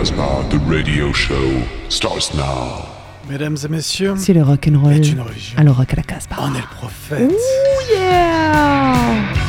Casbah, the radio show, starts now. Mesdames et messieurs, C'est le rock'n'roll. est une religion. Alors rock à la Casbah. On est le prophète. Yeah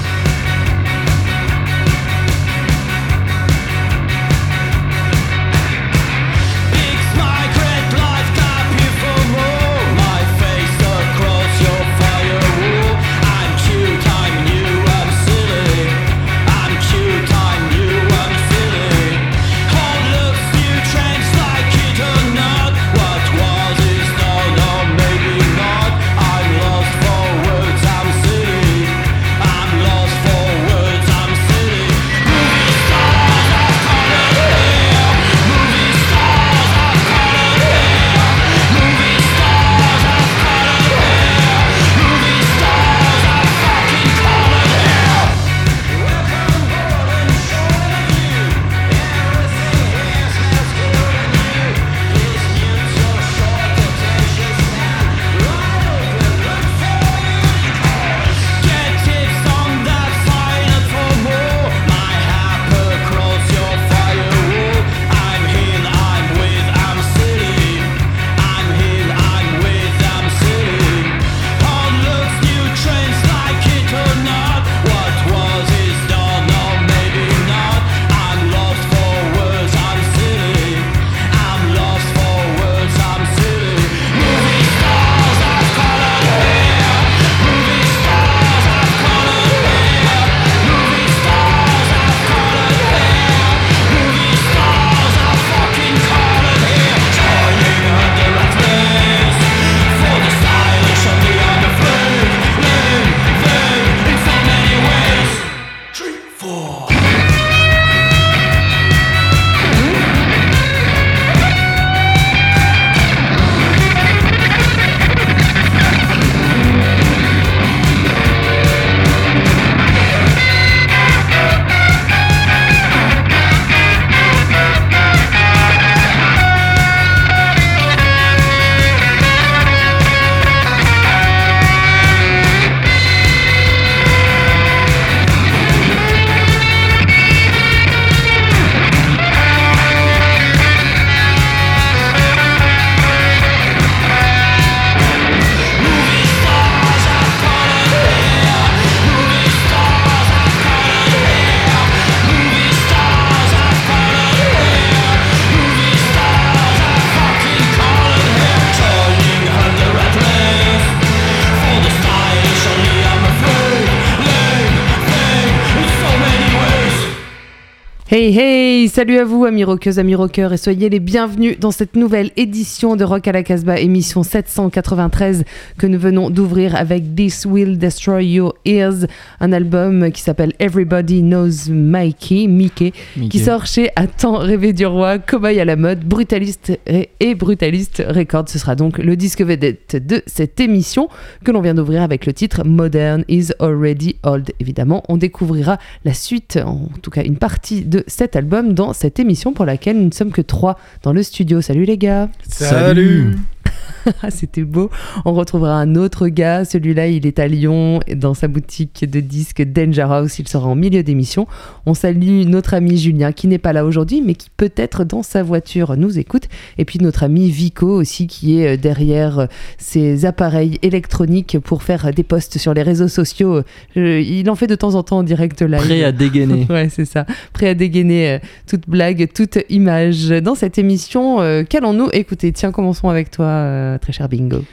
salut à vous amis rockeuses, amis rockeurs et soyez les bienvenus dans cette nouvelle édition de Rock à la Casbah, émission 793 que nous venons d'ouvrir avec This Will Destroy Your Ears, un album qui s'appelle Everybody Knows Mikey, Mickey, qui sort chez À temps rêvé du roi, cobaye à la mode, brutaliste et, et brutaliste record. Ce sera donc le disque vedette de cette émission que l'on vient d'ouvrir avec le titre Modern is Already Old. Évidemment, on découvrira la suite, en tout cas une partie de cet album dans cette émission pour laquelle nous ne sommes que trois dans le studio. Salut les gars Salut. Ah, C'était beau. On retrouvera un autre gars. Celui-là, il est à Lyon, dans sa boutique de disques Danger House. Il sera en milieu d'émission. On salue notre ami Julien, qui n'est pas là aujourd'hui, mais qui peut-être dans sa voiture nous écoute. Et puis notre ami Vico aussi, qui est euh, derrière euh, ses appareils électroniques pour faire des posts sur les réseaux sociaux. Euh, il en fait de temps en temps en direct live. Prêt à dégainer. Ouais, c'est ça. Prêt à dégainer euh, toute blague, toute image. Dans cette émission, euh, qu'allons-nous écouter? Tiens, commençons avec toi, euh, très cher Bingo.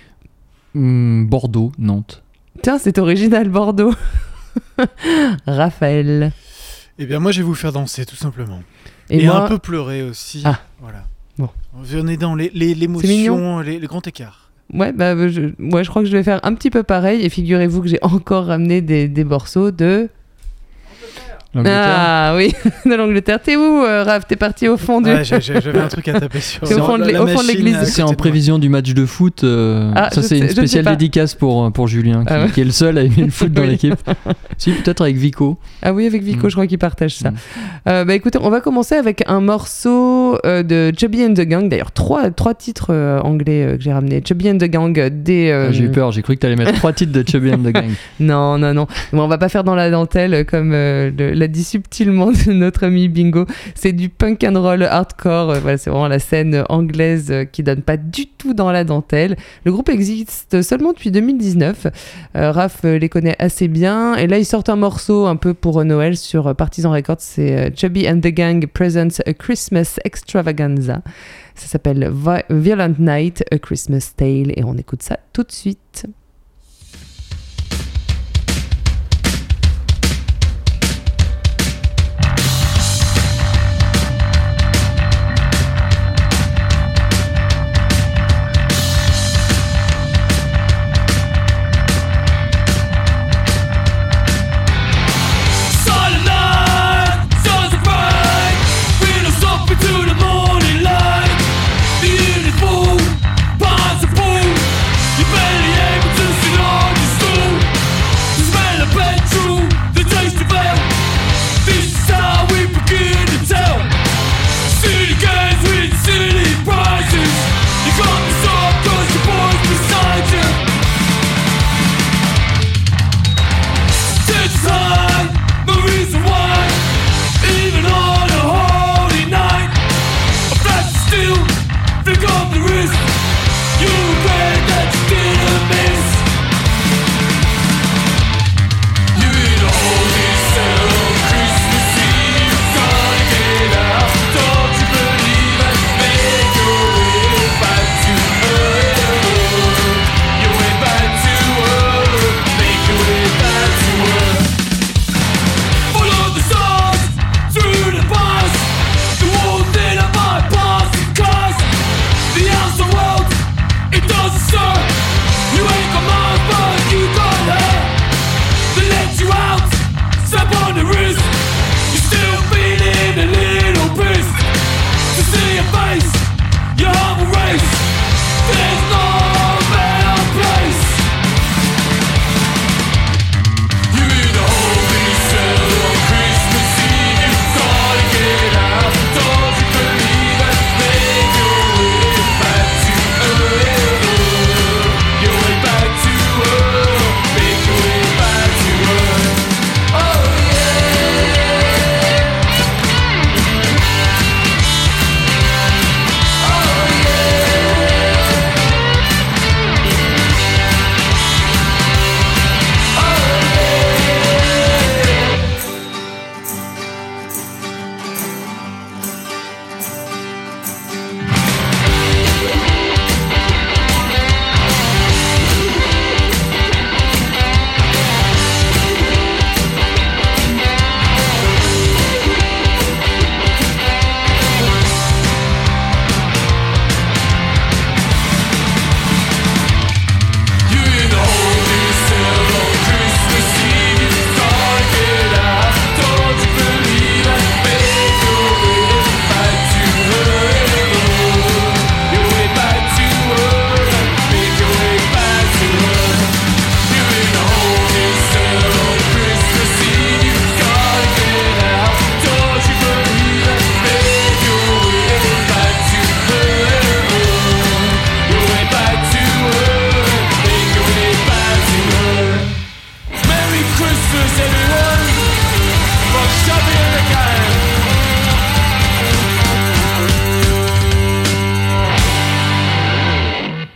Hmm, Bordeaux, Nantes. Tiens, c'est original, Bordeaux. Raphaël. Eh bien, moi, je vais vous faire danser, tout simplement. Et, Et, moi, un peu pleurer aussi. Ah. Voilà. Bon. On est dans les- les- l'émotion, les, les grands écarts. ouais, bah, je, ouais, je crois que je vais faire un petit peu pareil. Et figurez-vous que j'ai encore ramené des, des morceaux de. Ah oui, de l'Angleterre. T'es où, euh, Raph T'es parti au fond du. J'ai- J'avais un truc à taper sur. C'est au fond de l'église. à C'est en prévision du match de foot. euh, Ah, ça, je c'est une spéciale dédicace pour, pour Julien, qui, Ah ouais. qui est le seul à aimer le foot dans Oui. l'équipe. Si, peut-être avec Vico. Ah oui, avec Vico, Mm. je crois qu'il partage ça. Mm. Euh, bah écoutez, on va commencer avec un morceau euh, de Chubby and the Gang. D'ailleurs, trois, trois titres euh, anglais euh, que j'ai ramenés. Chubby and the Gang, des. euh, Ah, J'ai eu peur, j'ai cru que tu allais mettre trois titres de Chubby and the Gang. Non, non, non. Bon, on va pas faire dans la dentelle comme euh, le- l'a dit subtilement notre ami Bingo. C'est du punk and roll hardcore. Euh, voilà, c'est vraiment la scène anglaise euh, qui donne pas du tout dans la dentelle. Le groupe existe seulement depuis 2019. Euh, Raph euh, les connaît assez bien. Et là, ils sortent un morceau un peu pour Noël sur Partisan Records. C'est Chubby and the Gang Presents a Christmas Extravaganza. Ça s'appelle Vi- Violent Night, A Christmas Tale. Et on écoute ça tout de suite.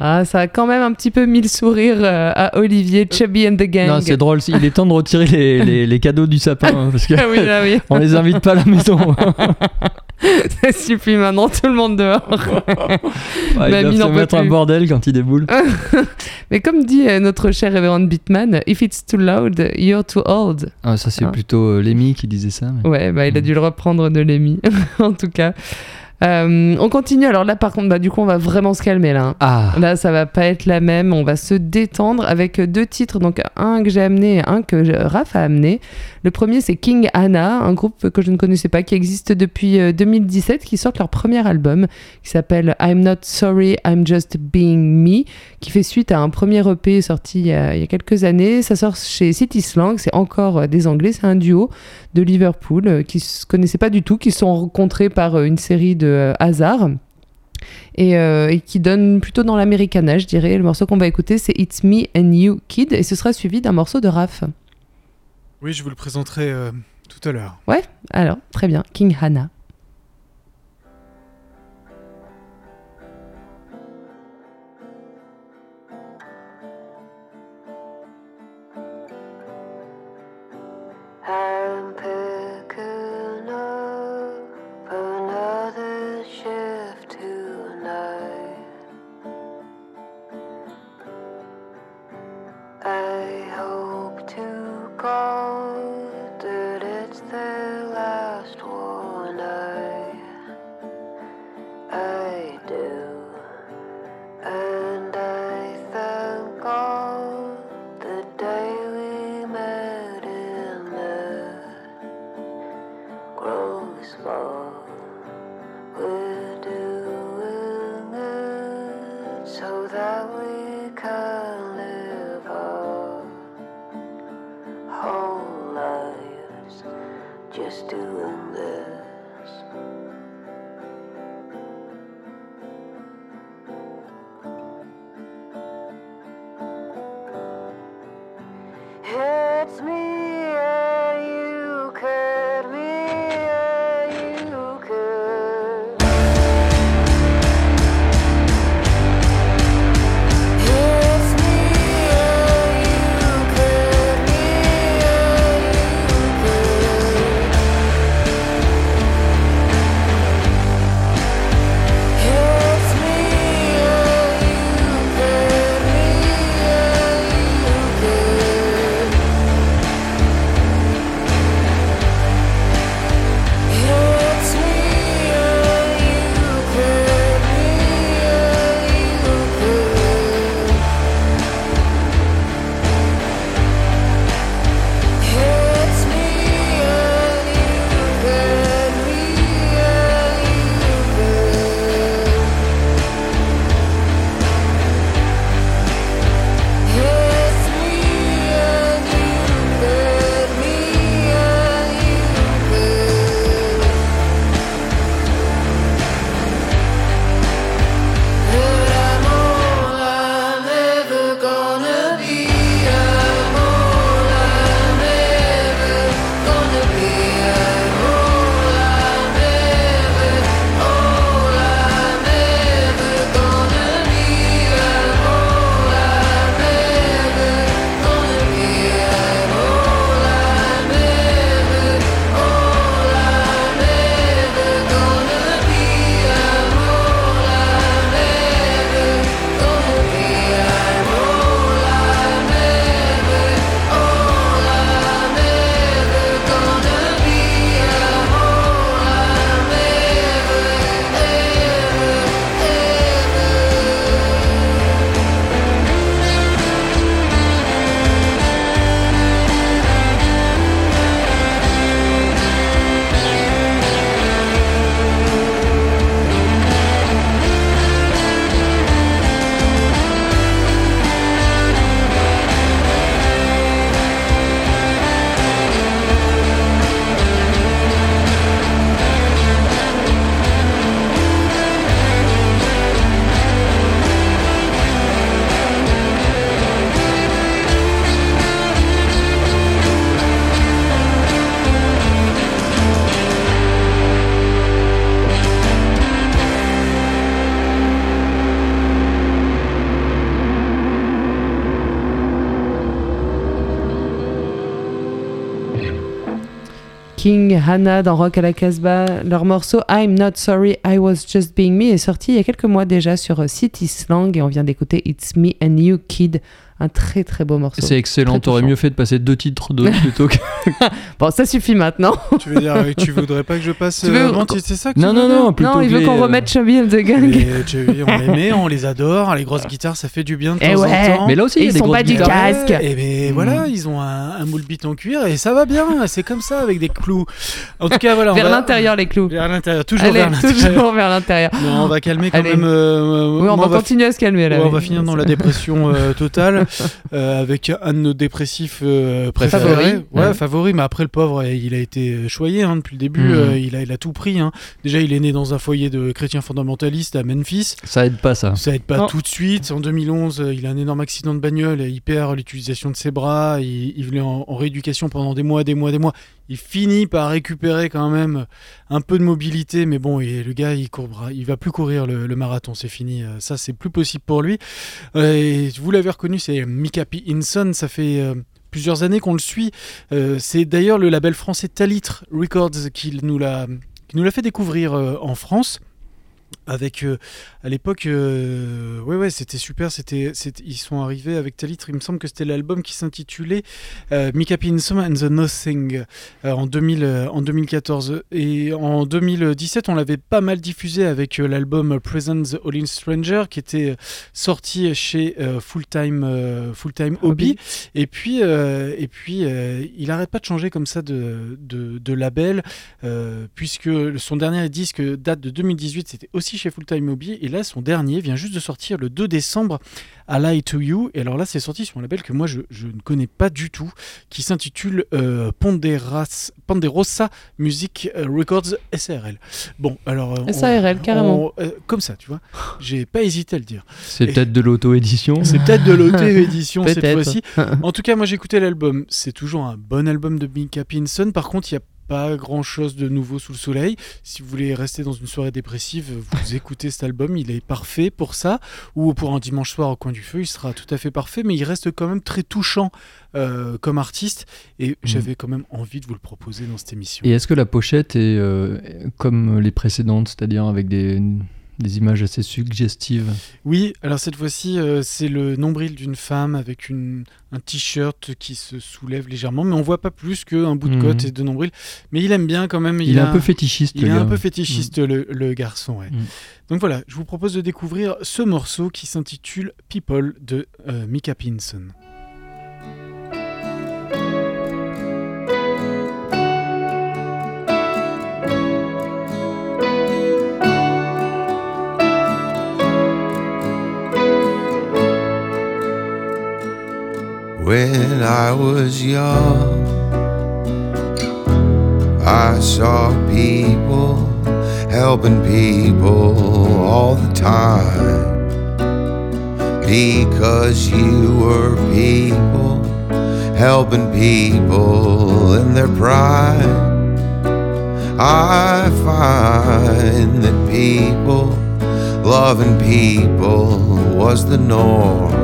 Ah, ça a quand même un petit peu mis le sourire euh, à Olivier, Chubby and the Gang. Non, c'est drôle. Il est temps de retirer les, les- les cadeaux du sapin hein, parce que Ah oui, ah oui. on les invite pas à la maison. ça suffit maintenant, tout le monde dehors. Ouais, Mamie peut mettre un bordel quand ils déboulent. Mais comme dit euh, notre cher révérend Bitman, if it's too loud, you're too old. Ah, ça, c'est Ah. plutôt euh, Lémi qui disait ça. mais- Ouais, bah, il a Mm. dû le reprendre de l'émi, en tout cas. Euh, on continue. Alors là, par contre, bah, du coup, on va vraiment se calmer là. Ah, Là, ça va pas être la même. On va se détendre avec deux titres. Donc, un que j'ai amené et un que Raph a amené. Le premier, c'est King Anna, un groupe que je ne connaissais pas, qui existe depuis euh, 2017, qui sort leur premier album, qui s'appelle I'm Not Sorry, I'm Just Being Me, qui fait suite à un premier EP sorti il y a, il y a quelques années. Ça sort chez City Slang, c'est encore euh, des Anglais, c'est un duo de Liverpool euh, qui se connaissaient pas du tout, qui se sont rencontrés par euh, une série de euh, hasards et, euh, et qui donne plutôt dans l'américana, je dirais. Le morceau qu'on va écouter, c'est It's Me and You Kid, et ce sera suivi d'un morceau de Raph. Oui, je vous le présenterai euh, Tout à l'heure. Alors, très bien. King Hannah. Hannah dans Rock à la Casbah. Leur morceau I'm Not Sorry, I Was Just Being Me est sorti il y a quelques mois déjà sur euh, City Slang et on vient d'écouter It's Me and You Kid. Un très très beau morceau. C'est excellent. T'aurais mieux fait de passer deux titres d'autres plutôt que. Bon, ça suffit maintenant. Tu veux dire, euh, tu voudrais pas que je passe Tu veux- euh, c'est ça que tu Non, veux non, non, plutôt non, il veut qu'on euh, remette Chubby and the Gang. Vois, on les met, on les adore. Les grosses guitares, ça fait du bien de Eh temps ouais. en temps. Mais là aussi, Et ils des sont pas du casque. Et ben Mm. voilà, ils ont un, un moule bit en cuir et ça va bien. C'est comme ça avec des clous. En tout cas, voilà. on Vers va- l'intérieur, les clous. Vers l'intérieur, toujours Allez, vers l'intérieur. toujours vers l'intérieur. Non, on va calmer quand Allez. même. euh, Oui, on moi, va continuer à se calmer là. On va finir dans la dépression totale avec un de nos dépressifs préférés. Ouais. favori, mais après le pauvre, il a été choyé hein, depuis le début. Mhm. euh, il, a, il a tout pris. hein. Déjà, il est né dans un foyer de chrétiens fondamentalistes à Memphis. Ça aide pas ça. Ça aide pas Non. tout de suite. En 2011, euh, il a un énorme accident de bagnole. Il perd l'utilisation de ses bras. Il, il venait en, en rééducation pendant des mois, des mois, des mois. il finit par récupérer quand même un peu de mobilité, mais bon, et le gars, il courra, il va plus courir le, le marathon, c'est fini. Euh, Ça, c'est plus possible pour lui. Et vous l'avez reconnu, c'est Mika P. Hinson. Ça fait euh, plusieurs années qu'on le suit. Euh, c'est d'ailleurs le label français Talitre Records qui nous l'a qui nous l'a fait découvrir euh, en France. Avec euh, à l'époque, euh, ouais ouais, c'était super. C'était, ils sont arrivés avec Talitre. Il me semble que c'était l'album qui s'intitulait euh, Mika Pinson and the Nothing euh, en 2000, euh, en 2014. Et en 2017, on l'avait pas mal diffusé avec l'album Present the All in Stranger qui était sorti chez Full Time Full Time Hobby. Et puis, et puis, il arrête pas de changer comme ça de, de, de label, puisque son dernier disque date de 2018, c'était aussi chez Full Time et là, son dernier vient juste de sortir le 2 décembre à Lie to You, et alors là, c'est sorti sur un label que moi, je, je ne connais pas du tout, qui s'intitule euh, Ponderas, Ponderosa Music Records SRL. Bon, alors... euh, on- SARL, carrément. on- euh, comme ça, tu vois. J'ai pas hésité à le dire. C'est Et- peut-être de l'auto-édition. C'est peut-être de l'auto-édition cette fois-ci. En tout cas, moi j'ai écouté l'album. C'est toujours un bon album de Mika Pinson. Par contre, il n'y a pas grand chose de nouveau sous le soleil. Si vous voulez rester dans une soirée dépressive, vous écoutez cet album. Il est parfait pour ça. Ou pour un dimanche soir au coin du feu, il sera tout à fait parfait. Mais il reste quand même très touchant euh, comme artiste. Et j'avais quand même envie de vous le proposer dans cette émission. Et est-ce que la pochette est euh, comme les précédentes, c'est-à-dire avec des, des images assez suggestives Oui, alors cette fois-ci, euh, c'est le nombril d'une femme avec une, un t-shirt qui se soulève légèrement, mais on voit pas plus qu'un bout de Mhm. côte et de nombril. Mais il aime bien quand même. Il, est a un peu fétichiste, Il le est un peu fétichiste, le, le garçon. ouais. Mm. Donc voilà, je vous propose de découvrir ce morceau qui s'intitule People de euh, Mika Pinson. When I was young, I saw people helping people all the time. Because you were people helping people in their prime. I find that people loving people was the norm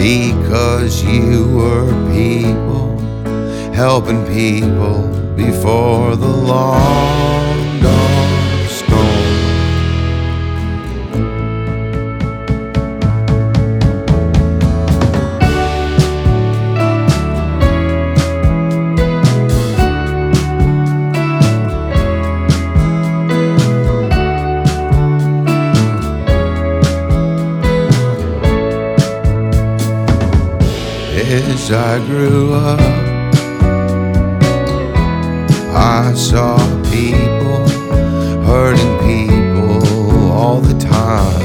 because you were people helping people before the long I grew up, I saw people hurting people all the time.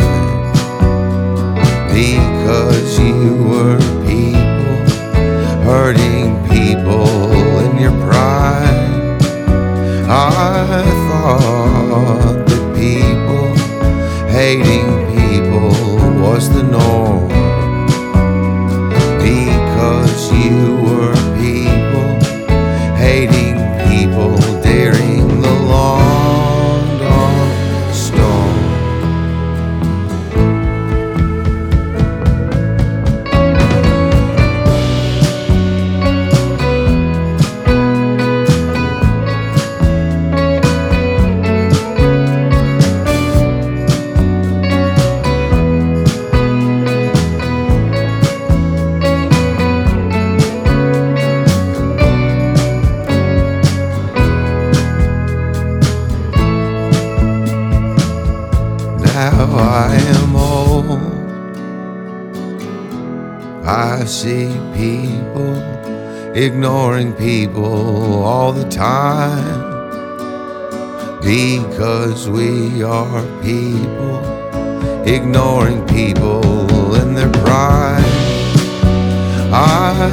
Because you were people hurting people you were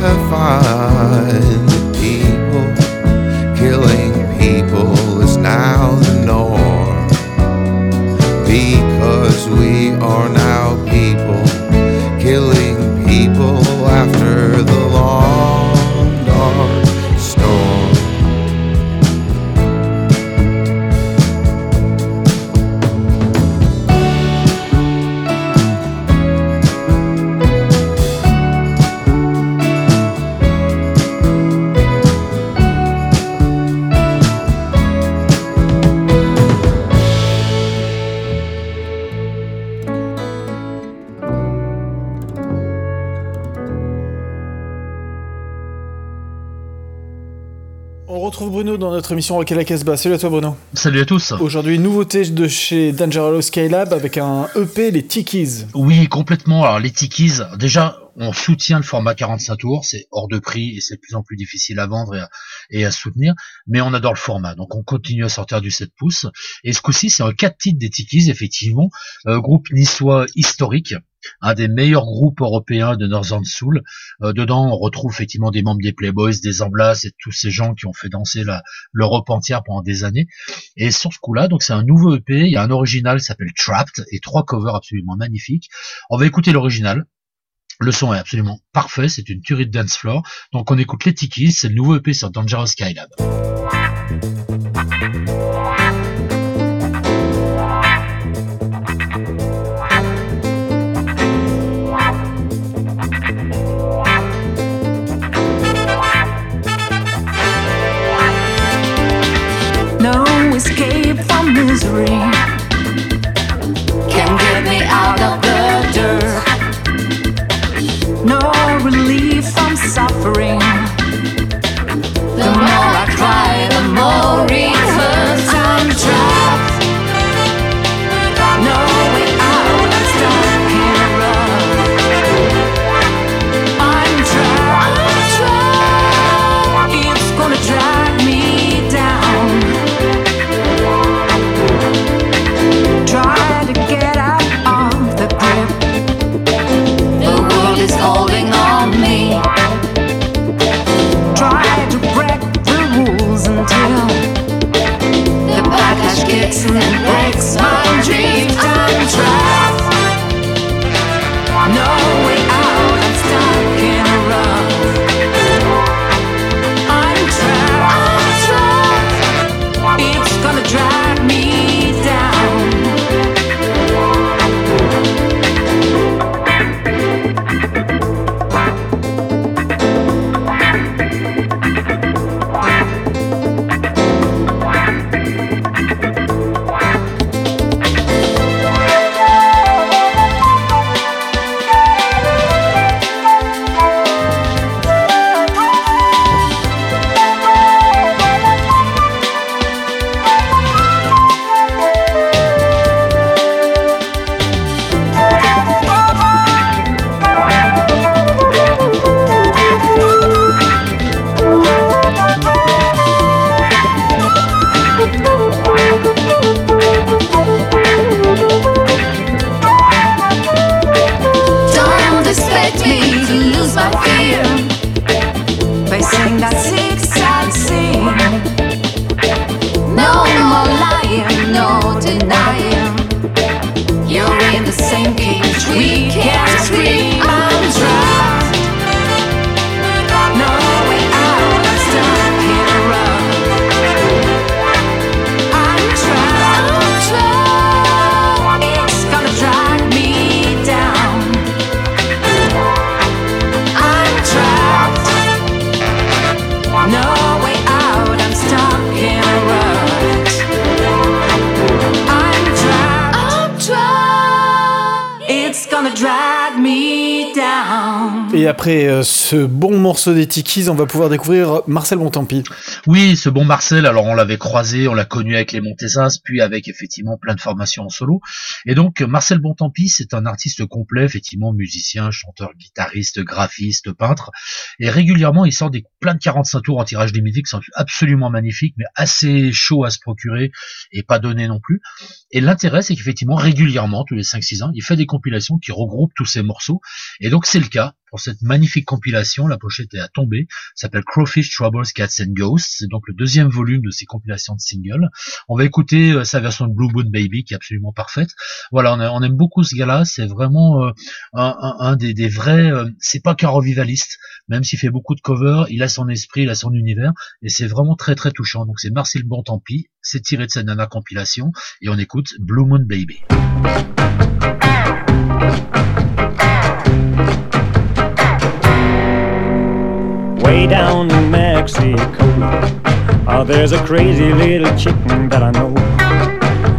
find that people killing people is now the norm. Because we are now Émission Rock à la Casbah. Salut à toi Bruno. Salut à tous. Aujourd'hui, nouveauté de chez Dangerous Skylab avec un EP, les Tikis. Oui, complètement. Alors les Tikis, déjà, on soutient le format 45 tours, c'est hors de prix et c'est de plus en plus difficile à vendre et à, et à soutenir, mais on adore le format, donc on continue à sortir du 7 pouces. Et ce coup-ci, c'est un 4 titres des Tikis, effectivement, euh, groupe niçois historique, un des meilleurs groupes européens de Northern Soul. Euh, dedans, on retrouve effectivement des membres des Playboys, des Amblas et tous ces gens qui ont fait danser l'Europe entière pendant des années. Et sur ce coup-là, donc c'est un nouveau EP, il y a un original qui s'appelle Trapped et trois covers absolument magnifiques. On va écouter l'original. Le son est absolument parfait, c'est une tuerie de dance floor. Donc on écoute les Tikis, c'est le nouveau EP sur Dangerous Skylab. No escape from misery can get me out of the dirt. No relief from suffering. Après euh, ce bon morceau des Tikis, on va pouvoir découvrir Marcel Bontempi. Oui, ce bon Marcel, alors on l'avait croisé, on l'a connu avec les Montezas, puis avec effectivement plein de formations en solo. Et donc Marcel Bontempi, c'est un artiste complet, effectivement musicien, chanteur, guitariste, graphiste, peintre. Et régulièrement, il sort des plein de 45 tours en tirage limité qui sont absolument magnifiques, mais assez chauds à se procurer et pas donnés non plus. Et l'intérêt, c'est qu'effectivement, régulièrement, tous les 5-6 ans, il fait des compilations qui regroupent tous ces morceaux. Et donc c'est le cas pour cette magnifique compilation. La pochette est à tomber. s'appelle Crowfish Troubles, Cats and Ghosts. C'est donc le deuxième volume de ces compilations de singles. On va écouter euh, sa version de Blue Moon Baby qui est absolument parfaite. Voilà, on, aime beaucoup ce gars-là. C'est vraiment euh, un, des, vrais. euh, c'est pas qu'un revivaliste, même s'il fait beaucoup de covers. Il a son esprit, il a son univers, et c'est vraiment très très touchant. Donc c'est Marcel Bontempi. C'est tiré de sa nana compilation, et on écoute Blue Moon Baby. Oh, there's a crazy little chicken that I know.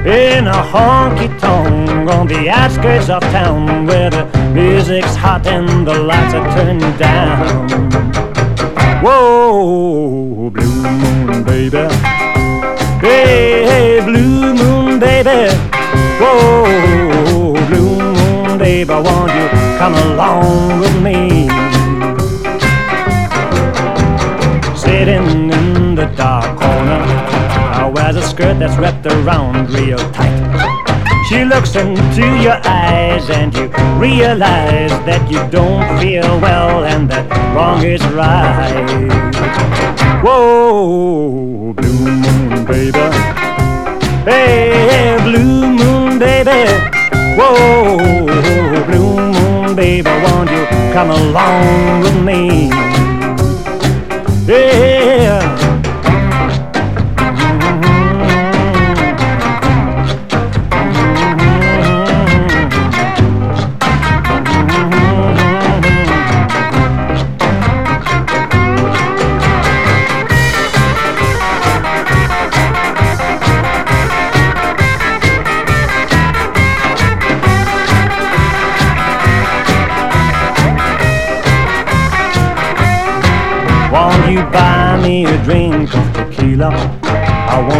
In a honky tonk on the outskirts of town where the music's hot and the lights are turned down. Whoa, blue moon, baby. Hey, hey, blue moon, baby. Whoa, blue moon, baby, won't you come along with me? Wears a skirt that's wrapped around real tight. She looks into your eyes and you realize that you don't feel well and that wrong is right. Whoa, blue moon, baby. Hey, blue moon, baby. Whoa, blue moon, baby, won't you come along with me? Yeah.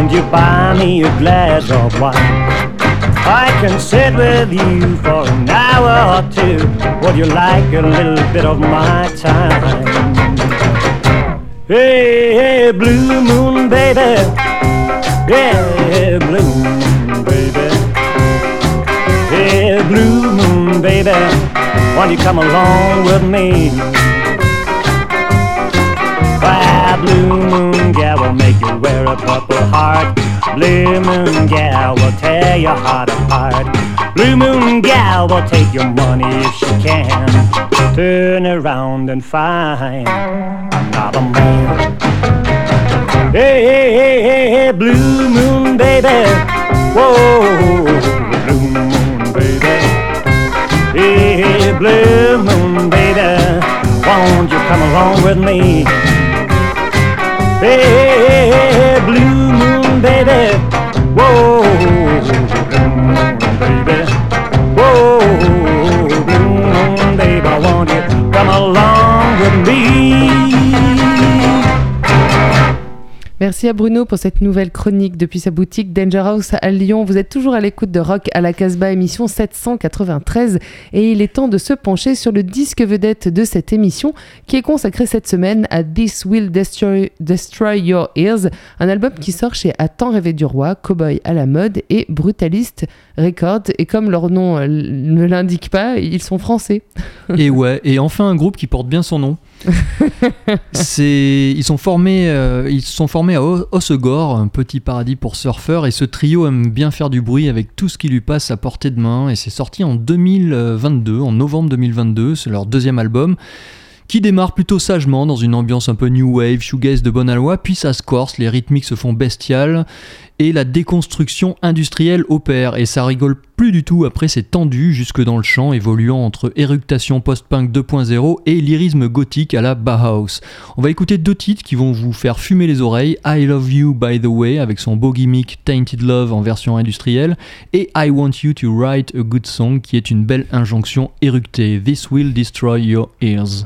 Won't you buy me a glass of wine? I can sit with you for an hour or two. Would you like a little bit of my time? Hey, hey, blue moon, baby. Yeah, blue moon, baby. Hey, blue moon, baby. Won't you come along with me? Why, blue moon gal make you wear a purple heart. Blue moon gal will tear your heart apart. Blue moon gal will take your money if she can. Turn around and find another man. Hey, hey, hey, hey, hey, blue moon baby. Whoa, blue moon baby. Hey, hey, blue moon baby. Won't you come along with me? Hey, blue moon, baby, whoa. Merci à Bruno pour cette nouvelle chronique depuis sa boutique Danger House à Lyon. Vous êtes toujours à l'écoute de Rock à la Casbah, émission 793. Et il est temps de se pencher sur le disque vedette de cette émission qui est consacré cette semaine à This Will Destroy, Your Ears, un album qui sort chez À temps rêvé du roi, Cowboy à la mode et Brutalist Records. Et comme leur nom euh, ne l'indique pas, ils sont français. Et ouais, et enfin un groupe qui porte bien son nom. C'est, ils sont formés, euh, ils sont formés à O- Hossegor, un petit paradis pour surfeurs, et ce trio aime bien faire du bruit avec tout ce qui lui passe à portée de main. Et c'est sorti en 2022, en novembre 2022, c'est leur deuxième album. Qui démarre plutôt sagement dans une ambiance un peu new wave, shoegaze de bonne aloi, puis ça se les rythmiques se font bestiales et la déconstruction industrielle opère. Et ça rigole plus du tout après c'est tendu jusque dans le chant, évoluant entre éructation post-punk 2.0 et lyrisme gothique à la Bauhaus. On va écouter deux titres qui vont vous faire fumer les oreilles I Love You by the Way avec son beau gimmick Tainted Love en version industrielle et I Want You to Write a Good Song qui est une belle injonction éructée. This will destroy your ears.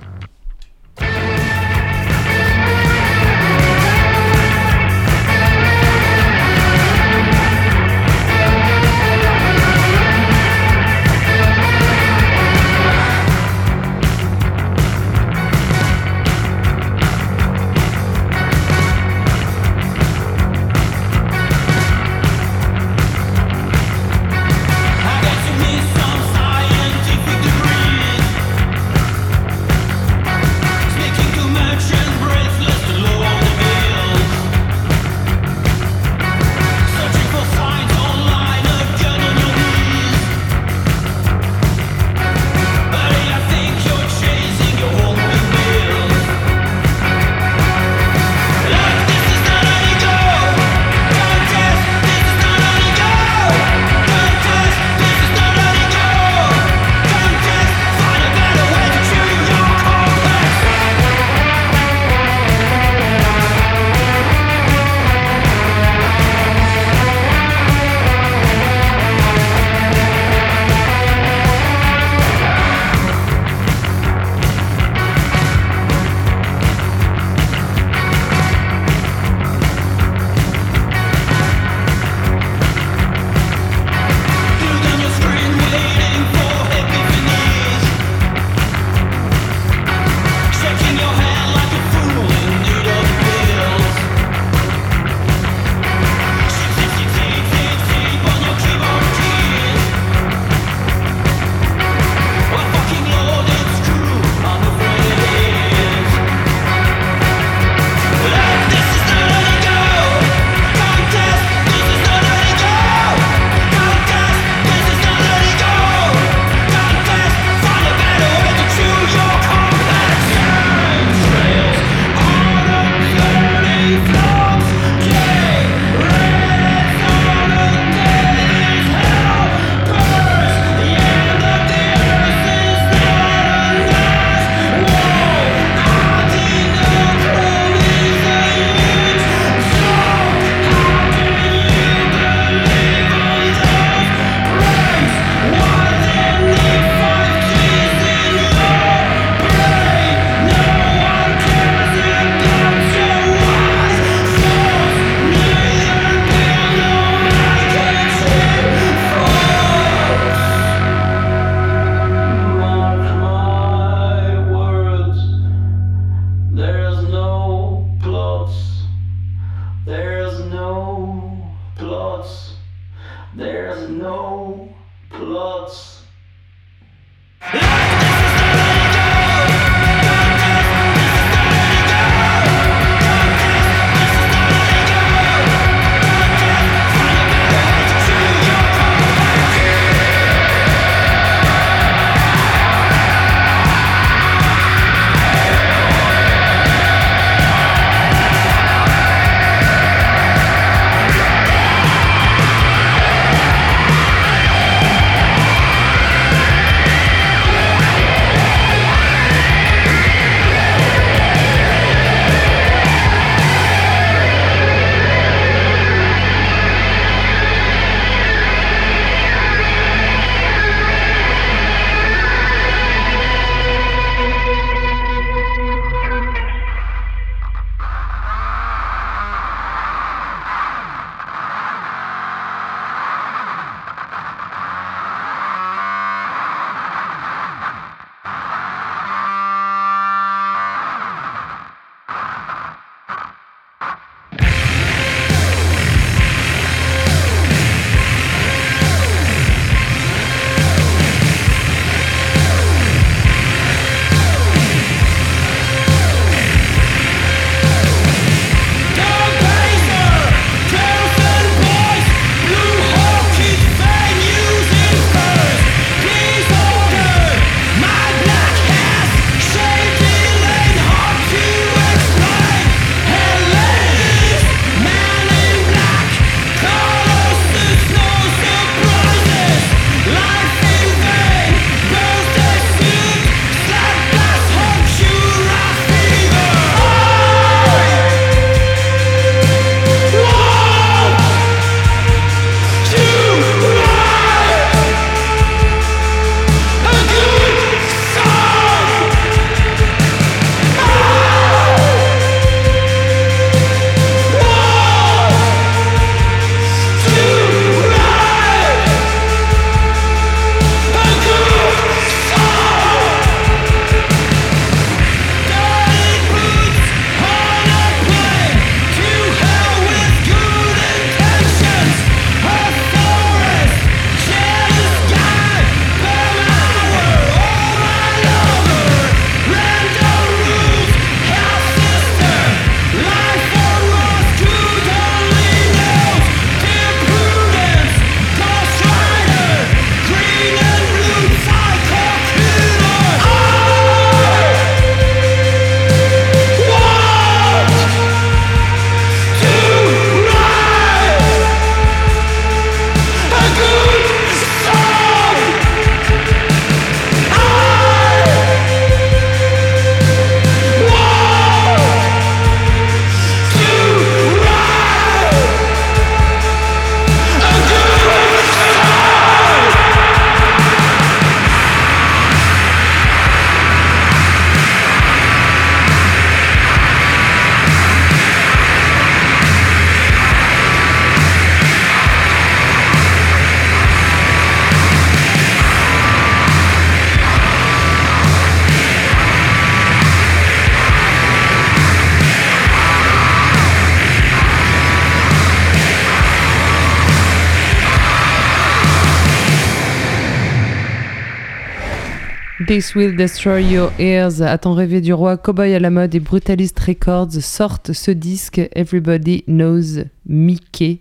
This Will Destroy Your Ears, À t'en rêver du roi, Cowboy à la mode et Brutalist Records sortent ce disque Everybody Knows Mickey.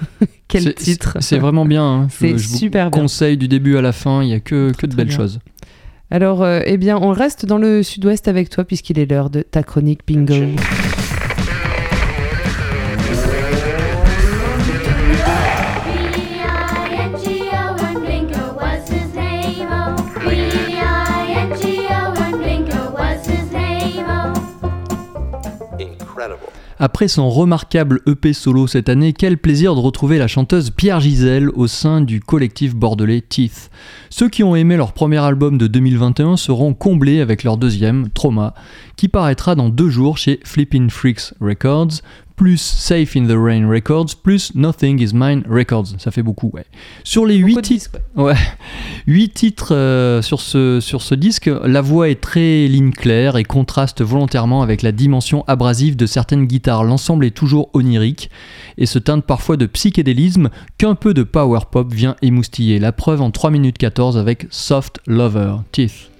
Quel C'est- titre C'est vraiment bien. hein. C'est je vous super bien. conseille du début à la fin, il n'y a que, que de belles bien. choses. Alors, euh, eh bien, on reste dans le sud-ouest avec toi puisqu'il est l'heure de ta chronique bingo. B-I-N-G-O Après son remarquable EP solo cette année, quel plaisir de retrouver la chanteuse Pierre Gisèle au sein du collectif bordelais Teeth. Ceux qui ont aimé leur premier album de 2021 seront comblés avec leur deuxième, Trauma, qui paraîtra dans deux jours chez Flippin' Freaks Records, plus Safe in the Rain Records, plus Nothing is Mine Records. Ça fait beaucoup, ouais. Sur les huit titres, ouais, huit titres euh, sur, ce, sur ce disque, la voix est très ligne claire et contraste volontairement avec la dimension abrasive de certaines guitares. L'ensemble est toujours onirique et se teinte parfois de psychédélisme qu'un peu de power pop vient émoustiller. La preuve en 3 minutes 14 avec Soft Lover, Teeth.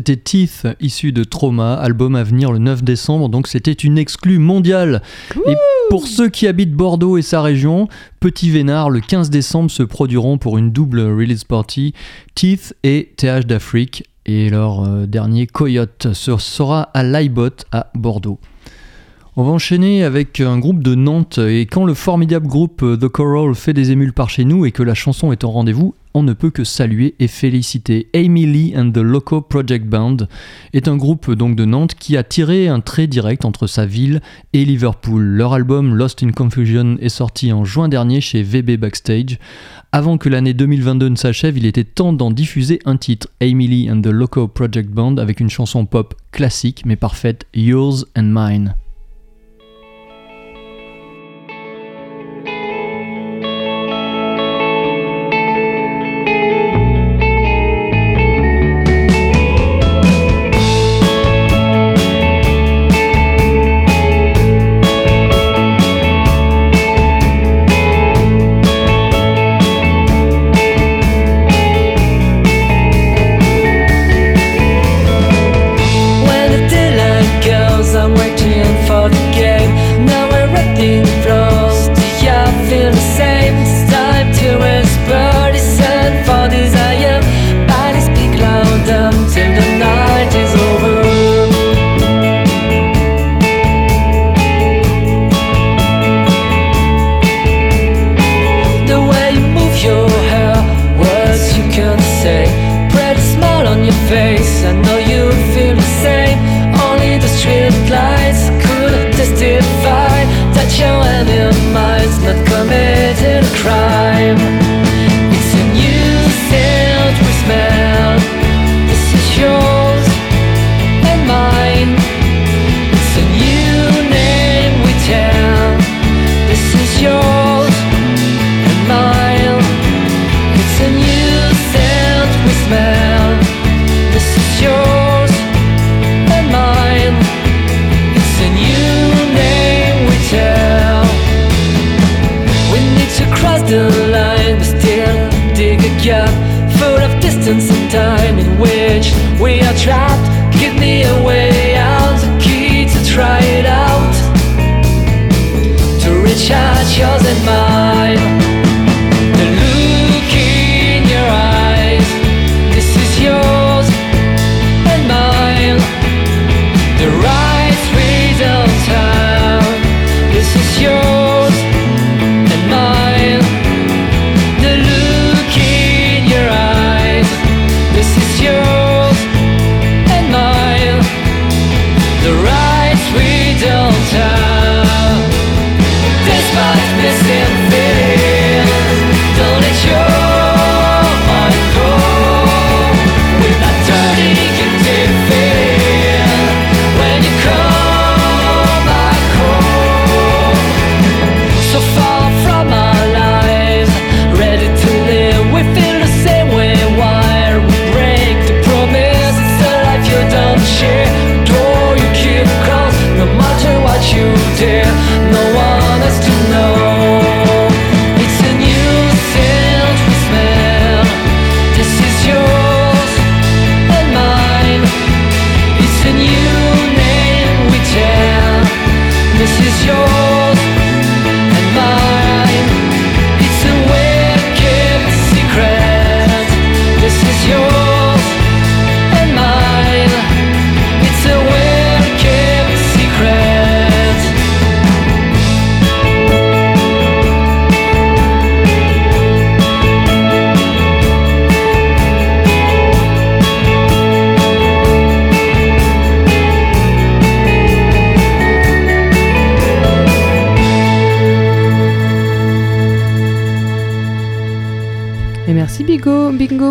C'était Teeth, issu de Trauma, album à venir le 9 décembre, donc c'était une exclue mondiale. Et pour ceux qui habitent Bordeaux et sa région, Petit Vénard, le 15 décembre, se produiront pour une double release party, Teeth et TH d'Afrique, et leur euh, dernier Coyote sera à l'iBot à Bordeaux. On va enchaîner avec un groupe de Nantes et quand le formidable groupe euh, The Coral fait des émules par chez nous et que la chanson est en rendez-vous, on ne peut que saluer et féliciter. Amy Lee and the Loco Project Band est un groupe de Nantes qui a tiré un trait direct entre sa ville et Liverpool. Leur album Lost in Confusion est sorti en juin dernier chez VB Backstage. Avant que l'année 2022 ne s'achève, il était temps d'en diffuser un titre, Amy Lee and the Loco Project Band, avec une chanson pop classique mais parfaite, Yours and Mine.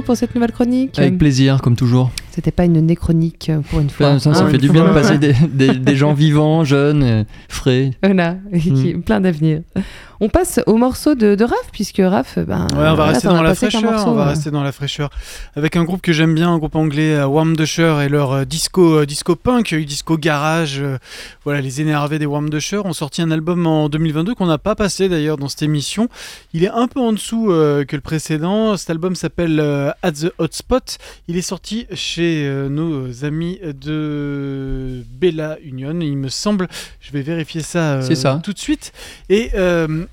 Pour cette nouvelle chronique. Avec plaisir, comme toujours. C'était pas une néchronique euh, pour une fois. Ça, ça hein. fait du bien de passer des, des- des gens vivants, jeunes, frais. Voilà, et qui- plein d'avenir. On passe au morceau de, de Raph, puisque Raph, ben, Ouais, on va rester dans la fraîcheur. morceau, on va rester dans la fraîcheur avec un groupe que j'aime bien, un groupe anglais, euh, Warm Dusher et leur euh, disco, euh, disco punk, euh, disco garage. euh, voilà, les énervés des Warm Dusher ont sorti un album en 2022 qu'on n'a pas passé d'ailleurs dans cette émission. Il est un peu en dessous euh, que le précédent. Cet album s'appelle euh, At the Hotspot. Il est sorti chez euh, nos amis de Bella Union, il me semble. Je vais vérifier ça euh, C'est ça. tout de suite. Et euh,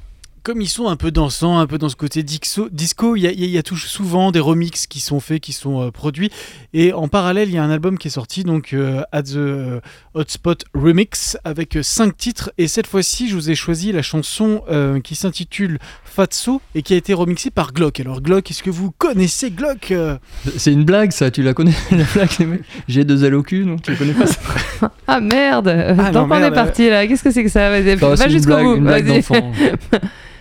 comme ils sont un peu dansants, un peu dans ce côté dixo- disco, il y a, y a- il y a tout- souvent des remixes qui sont faits, qui sont euh, produits. Et en parallèle, il y a un album qui est sorti, donc euh, At the euh, Hotspot Remix, avec 5 titres. Et cette fois-ci, je vous ai choisi la chanson euh, qui s'intitule Fatso et qui a été remixée par Glock. Alors Glock, est-ce que vous connaissez Glock C'est une blague, ça, tu la connais la blague J'ai deux ailes au cul, non Tu la connais pas ça? Ah merde Ah, Donc non, on est parti là. Qu'est-ce que c'est que ça? Vas-y, Va jusqu'au bout. une blague vas-y. d'enfant.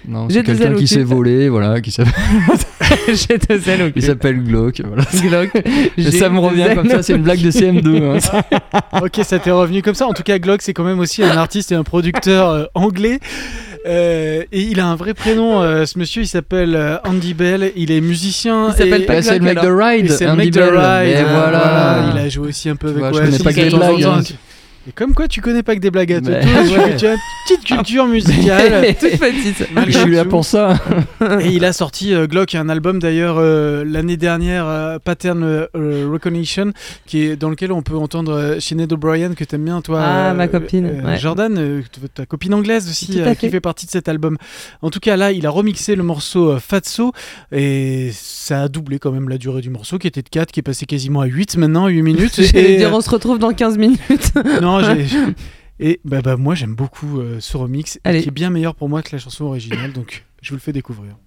Non, J'ai c'est quelqu'un qui s'est volé, voilà, qui s'appelle, J'ai deux ailes au il s'appelle Glock, voilà. Glock. Et J'ai ça me revient comme ça, c'est une blague de CM2. hein. Ok, ça t'est revenu comme ça. En tout cas, Glock, c'est quand même aussi un artiste et un producteur euh, anglais. Euh, et il a un vrai prénom, euh, ce monsieur, il s'appelle Andy Bell. Il est musicien. Il s'appelle pas c'est le mec de Ride, c'est le mec de. Ride. Et voilà. Il a joué aussi un peu avec vois, je connais pas que des blagues. Et comme quoi, tu connais pas que des blagues à toi. Mais- Toi, tu- Ouais. Tu as une petite culture musicale. Toute petite. malgré Je suis là tout. pour ça. Et il a sorti euh, Glock un album d'ailleurs euh, l'année dernière, euh, Pattern euh, Recognition, qui est dans lequel on peut entendre euh, Sinead O'Brien que t'aimes bien toi. Ah, euh, ma copine, euh, ouais. Jordan, euh, ta copine anglaise aussi, euh, fait. qui fait partie de cet album. En tout cas là, il a remixé le morceau euh, Fatso et ça a doublé quand même la durée du morceau qui était de 4, qui est passé quasiment à 8 maintenant, 8 minutes. Et, dire, on se retrouve dans 15 minutes. euh, non, Et bah, bah, moi j'aime beaucoup euh, ce remix Allez. qui est bien meilleur pour moi que la chanson originale, donc je vous le fais découvrir.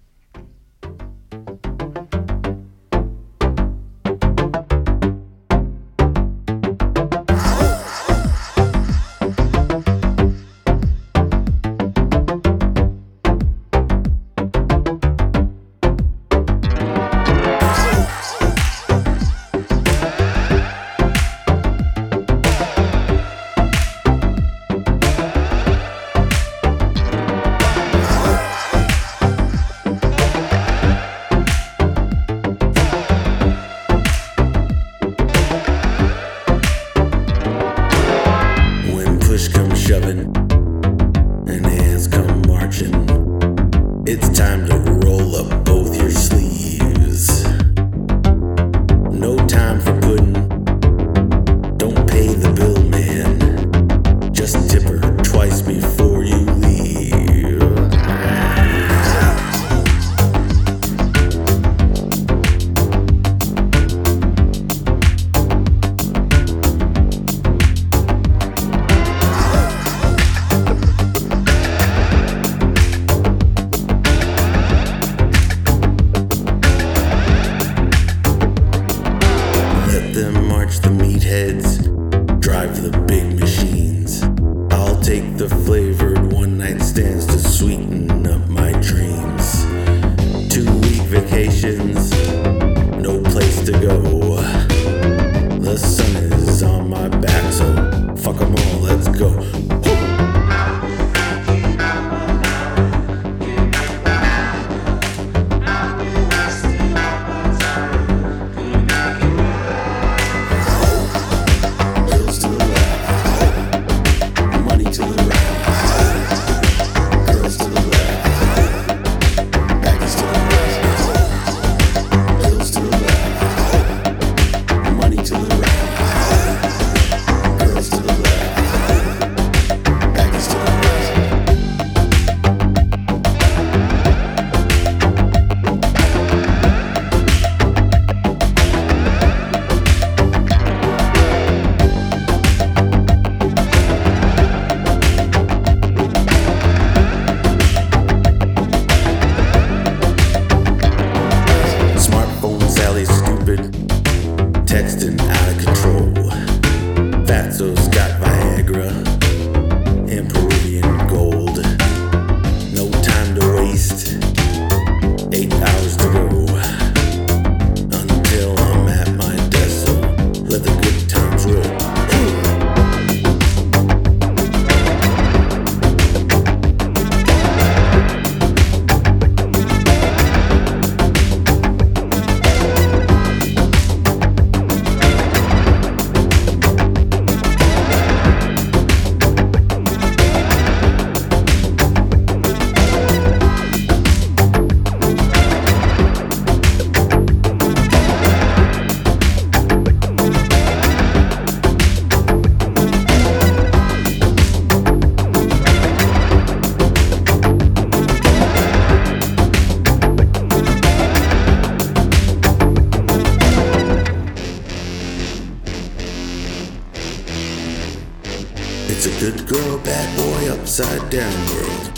Upside down world.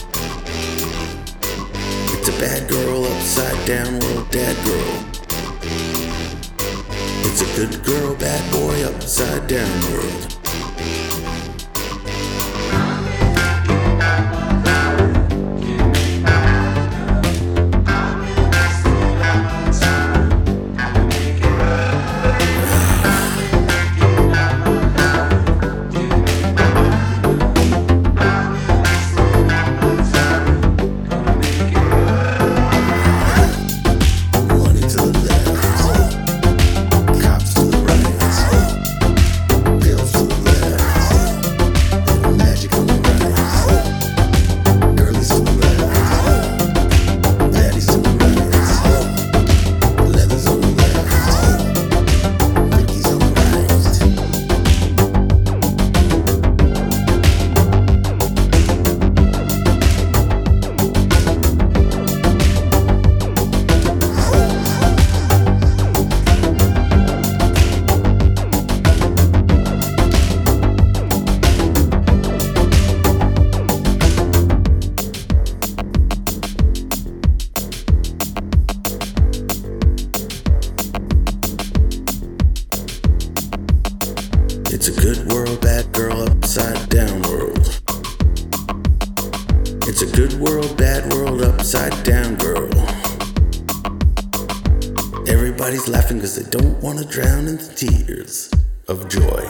It's a bad girl, upside down world, dad girl. It's a good girl, bad boy, upside down world. Upside down girl. Everybody's laughing because they don't want to drown in the tears of joy.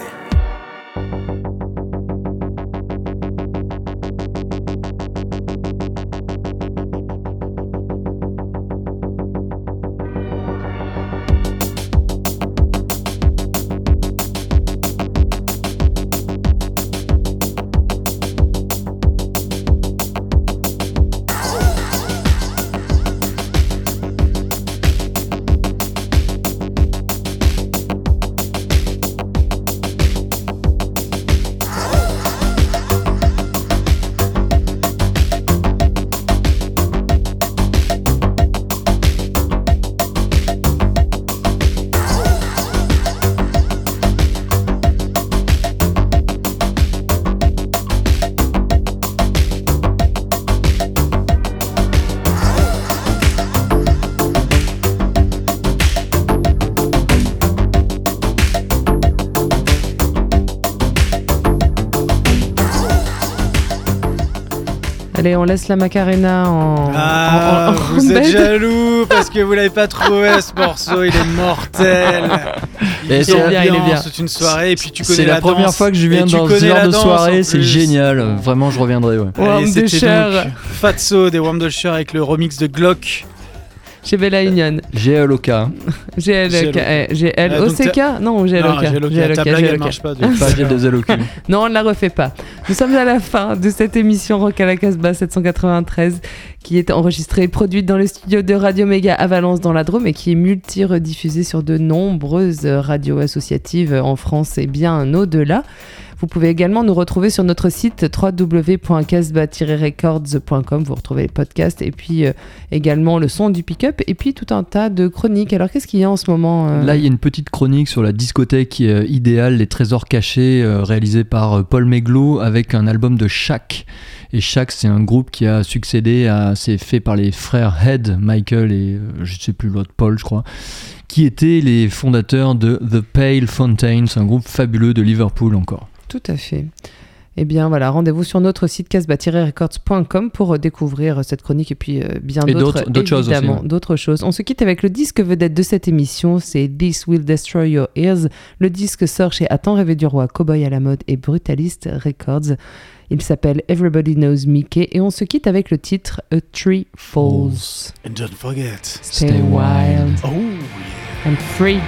Allez, on laisse la Macarena en. Ah, en- en- en vous êtes jaloux parce que vous l'avez pas trouvé ce morceau, il est mortel. Et Il c'est est bien, bien, il est bien. C'est une soirée et puis tu connais C'est la, la première danse. fois que je viens dans ce genre de soirée, c'est génial. Vraiment, je reviendrai. Ouais. Warm Fatso des Warm avec le remix de Glock. Chez Bella Union. GLOK. GLK. eh, GLOCK Non, GLOK Non, GLOK, ta blague, elle marche pas. Pas G2LOQ. Non, on ne la refait pas. Nous sommes à la fin de cette émission Rock à la Casbah 793 qui est enregistrée et produite dans le studio de Radio Méga à Valence dans la Drôme et qui est multi-rediffusée sur de nombreuses radios associatives en France et bien au-delà. Vous pouvez également nous retrouver sur notre site www.casbah-records.com. Vous retrouvez les podcasts et puis euh, également le son du pick-up et puis tout un tas de chroniques. Alors qu'est-ce qu'il y a en ce moment euh, Là, il y a une petite chronique sur la discothèque euh, idéale, les trésors cachés, réalisée par Paul Meglo avec un album de Shaq. Et Shaq, c'est un groupe qui a succédé à. C'est fait par les frères Head, Michael et je sais plus l'autre, Paul, je crois, qui étaient les fondateurs de The Pale Fountains, un groupe fabuleux de Liverpool encore. Tout à fait. Eh bien voilà, rendez-vous sur notre site casbah-records.com pour euh, découvrir euh, cette chronique et puis euh, bien d'autres choses d'autres choses. On se quitte avec le disque vedette de cette émission, c'est This Will Destroy Your Ears. Le disque sort chez Attends rêver du roi, Cowboy à la mode et Brutalist Records. Il s'appelle Everybody Knows Mickey et on se quitte avec le titre A Tree Falls. And don't forget. Stay wild Oh, and free.